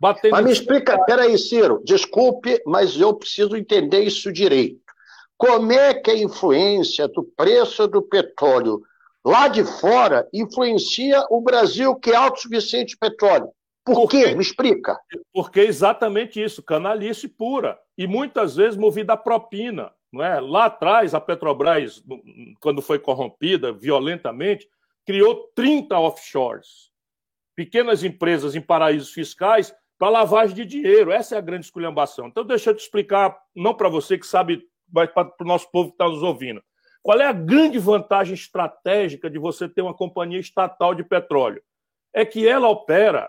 Batendo mas me explica, peraí, Ciro, desculpe, mas eu preciso entender isso direito. Como é que a influência do preço do petróleo lá de fora influencia o Brasil, que é autossuficiente de petróleo? Por porque, quê? Me explica. Porque é exatamente isso, canalice pura. E muitas vezes movida a propina. Não é? Lá atrás, a Petrobras, quando foi corrompida violentamente, criou 30 offshores. Pequenas empresas em paraísos fiscais para lavagem de dinheiro. Essa é a grande esculhambação. Então, deixa eu te explicar, não para você que sabe, mas para o nosso povo que está nos ouvindo. Qual é a grande vantagem estratégica de você ter uma companhia estatal de petróleo? É que ela opera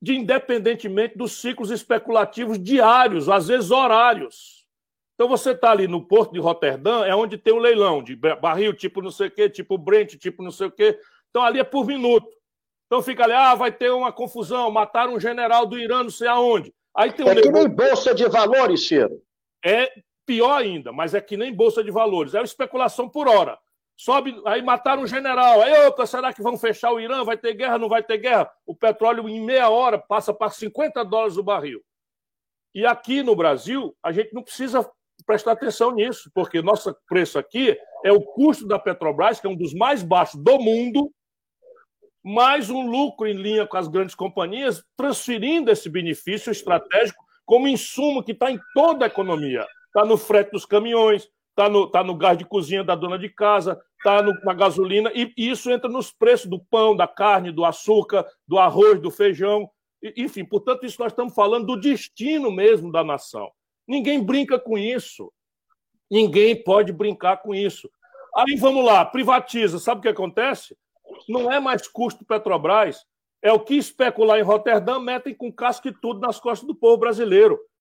de independentemente dos ciclos especulativos diários, às vezes horários. Então você está ali no porto de Roterdã, é onde tem o um leilão de barril, tipo não sei o quê, tipo Brent, tipo não sei o quê. Então ali é por minuto. Então fica ali, ah, vai ter uma confusão, mataram um general do Irã, não sei aonde. Aí tem um é que nem bolsa de valores, Ciro. É pior ainda, mas é que nem bolsa de valores. É uma especulação por hora. Sobe, aí mataram um general. Aí, opa, será que vão fechar o Irã? Vai ter guerra? Não vai ter guerra? O petróleo, em meia hora, passa para 50 dólares o barril. E aqui no Brasil, a gente não precisa prestar atenção nisso, porque nosso preço aqui é o custo da Petrobras, que é um dos mais baixos do mundo, mais um lucro em linha com as grandes companhias, transferindo esse benefício estratégico como insumo que está em toda a economia. Está no frete dos caminhões, está no, tá no gás de cozinha da dona de casa, está na gasolina, e, e, isso entra nos preços do pão, da carne, do açúcar, do arroz, do feijão. E, enfim, portanto, isso nós estamos falando do destino mesmo da nação. Ninguém brinca com isso. Ninguém pode brincar com isso. Aí vamos lá, privatiza. Sabe o que acontece? Não é mais custo Petrobras, é o que especular em Roterdã metem com casca e tudo nas costas do povo brasileiro.